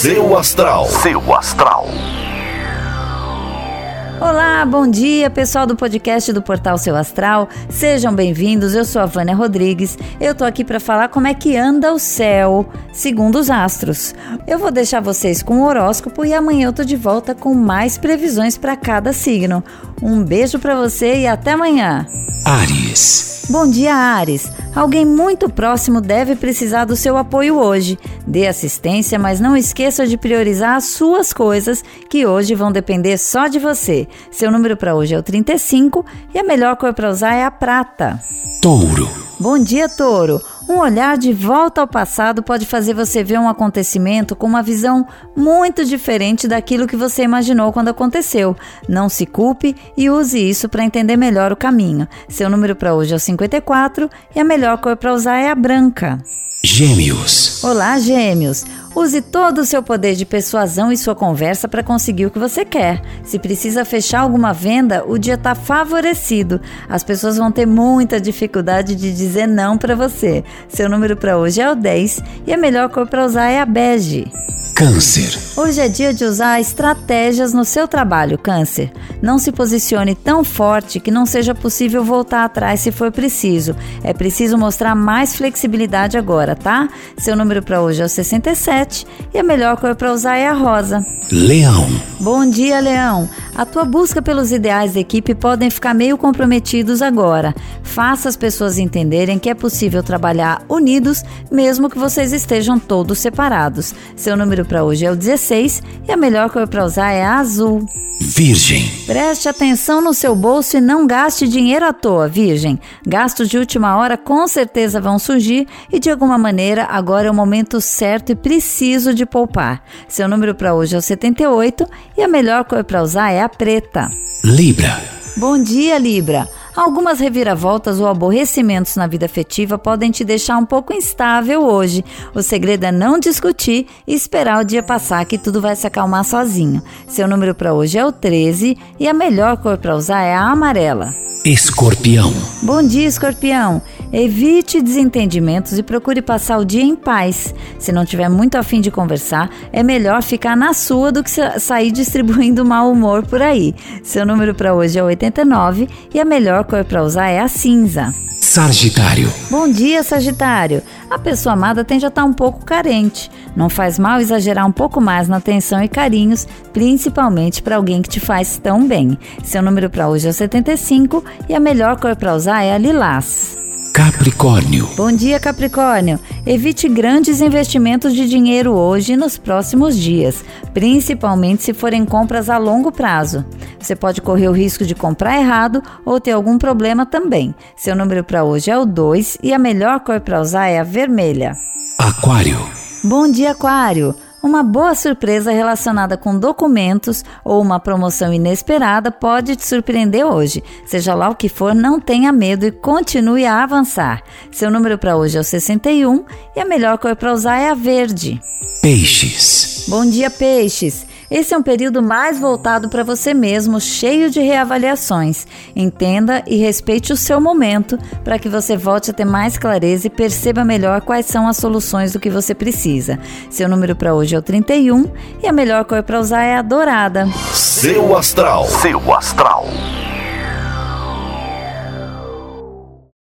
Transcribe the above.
Seu Astral. Seu Astral. Olá, bom dia, pessoal do podcast do Portal Seu Astral. Sejam bem-vindos. Eu sou a Vânia Rodrigues. Eu tô aqui para falar como é que anda o céu, segundo os astros. Eu vou deixar vocês com o horóscopo e amanhã eu tô de volta com mais previsões para cada signo. Um beijo para você e até amanhã. Ares. Bom dia, Ares. Alguém muito próximo deve precisar do seu apoio hoje. Dê assistência, mas não esqueça de priorizar as suas coisas, que hoje vão depender só de você. Seu número para hoje é o 35 e a melhor cor para usar é a prata. Touro. Bom dia, Touro. Um olhar de volta ao passado pode fazer você ver um acontecimento com uma visão muito diferente daquilo que você imaginou quando aconteceu. Não se culpe e use isso para entender melhor o caminho. Seu número para hoje é o 54 e a melhor cor para usar é a branca. Gêmeos. Olá, Gêmeos. Use todo o seu poder de persuasão e sua conversa para conseguir o que você quer. Se precisa fechar alguma venda, o dia está favorecido. As pessoas vão ter muita dificuldade de dizer não para você. Seu número para hoje é o 10 e a melhor cor para usar é a bege. Câncer. Hoje é dia de usar estratégias no seu trabalho, Câncer. Não se posicione tão forte que não seja possível voltar atrás se for preciso. É preciso mostrar mais flexibilidade agora, tá? Seu número para hoje é o 67 e a melhor cor para usar é a rosa. Leão. Bom dia, Leão. A tua busca pelos ideais da equipe podem ficar meio comprometidos agora. Faça as pessoas entenderem que é possível trabalhar unidos, mesmo que vocês estejam todos separados. Seu número para hoje é o 16 e a melhor cor para usar é a azul. Virgem. Preste atenção no seu bolso e não gaste dinheiro à toa, Virgem. Gastos de última hora com certeza vão surgir e de alguma maneira agora é o momento certo e preciso de poupar. Seu número para hoje é o 78 e a melhor cor para usar é a preta. Libra. Bom dia, Libra. Algumas reviravoltas ou aborrecimentos na vida afetiva podem te deixar um pouco instável hoje. O segredo é não discutir e esperar o dia passar que tudo vai se acalmar sozinho. Seu número para hoje é o 13 e a melhor cor para usar é a amarela. Escorpião. Bom dia, escorpião. Evite desentendimentos e procure passar o dia em paz. Se não tiver muito afim de conversar, é melhor ficar na sua do que sair distribuindo mau humor por aí. Seu número para hoje é 89 e a melhor cor para usar é a cinza. Sagitário. Bom dia, Sagitário. A pessoa amada tende a estar um pouco carente. Não faz mal exagerar um pouco mais na atenção e carinhos, principalmente para alguém que te faz tão bem. Seu número para hoje é o 75 e a melhor cor para usar é a lilás. Capricórnio. Bom dia, Capricórnio. Evite grandes investimentos de dinheiro hoje e nos próximos dias, principalmente se forem compras a longo prazo. Você pode correr o risco de comprar errado ou ter algum problema também. Seu número para hoje é o 2 e a melhor cor para usar é a vermelha. Aquário. Bom dia, Aquário. Uma boa surpresa relacionada com documentos ou uma promoção inesperada pode te surpreender hoje. Seja lá o que for, não tenha medo e continue a avançar. Seu número para hoje é o 61 e a melhor cor para usar é a verde. Peixes. Bom dia, peixes. Esse é um período mais voltado para você mesmo, cheio de reavaliações. Entenda e respeite o seu momento para que você volte a ter mais clareza e perceba melhor quais são as soluções do que você precisa. Seu número para hoje é o 31 e a melhor cor para usar é a dourada. Seu Astral. Seu Astral.